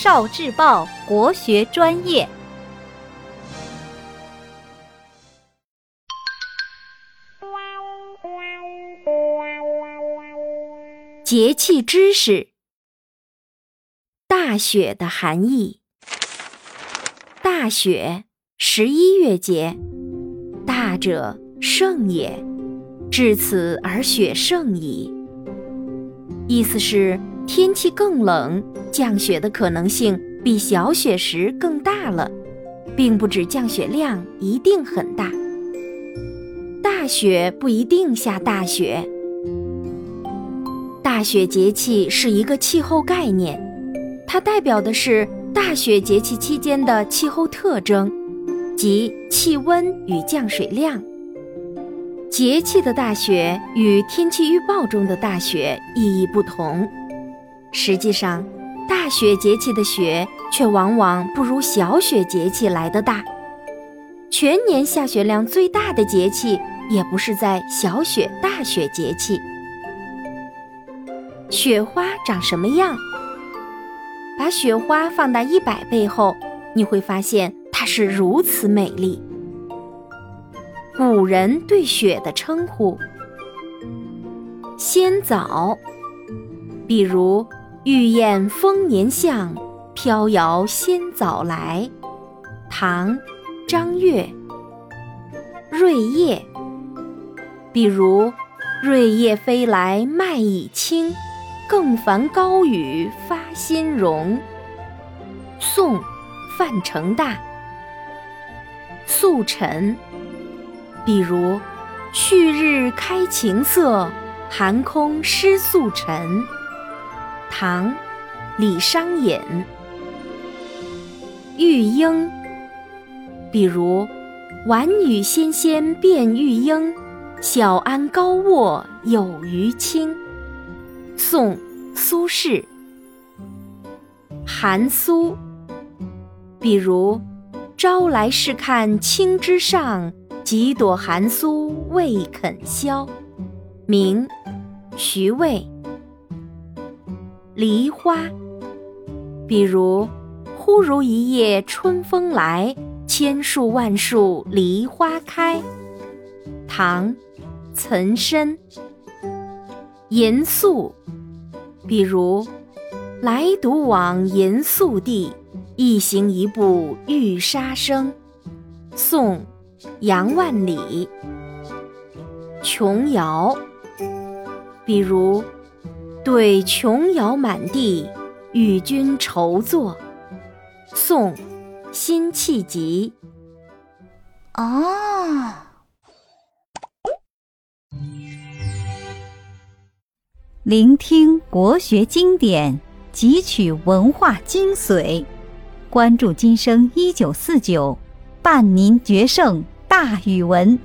少智报国学专业。节气知识：大雪的含义。大雪，十一月节。大者，盛也。至此而雪盛矣。意思是天气更冷，降雪的可能性比小雪时更大了，并不指降雪量一定很大。大雪不一定下大雪。大雪节气是一个气候概念，它代表的是大雪节气期间的气候特征，即气温与降水量。节气的大雪与天气预报中的大雪意义不同。实际上，大雪节气的雪却往往不如小雪节气来的大。全年下雪量最大的节气，也不是在小雪、大雪节气。雪花长什么样？把雪花放大一百倍后，你会发现它是如此美丽。古人对雪的称呼：仙枣，比如“玉燕丰年相，飘摇先早来”，唐·张悦。瑞叶，比如“瑞叶飞来麦已青”。更烦高雨发新荣。宋，范成大。素尘，比如旭日开晴色，寒空失素尘。唐，李商隐。玉莺，比如晚雨纤纤变玉莺，小安高卧有余清。宋，苏轼。寒苏，比如“朝来试看青枝上，几朵寒苏未肯消”。明，徐渭。梨花，比如“忽如一夜春风来，千树万树梨花开”。唐，岑参。严肃。比如，来独往严肃地，一行一步玉沙声。宋，杨万里。琼瑶，比如，对琼瑶满地，与君愁坐。宋，辛弃疾。哦。聆听国学经典，汲取文化精髓，关注今生一九四九，伴您决胜大语文。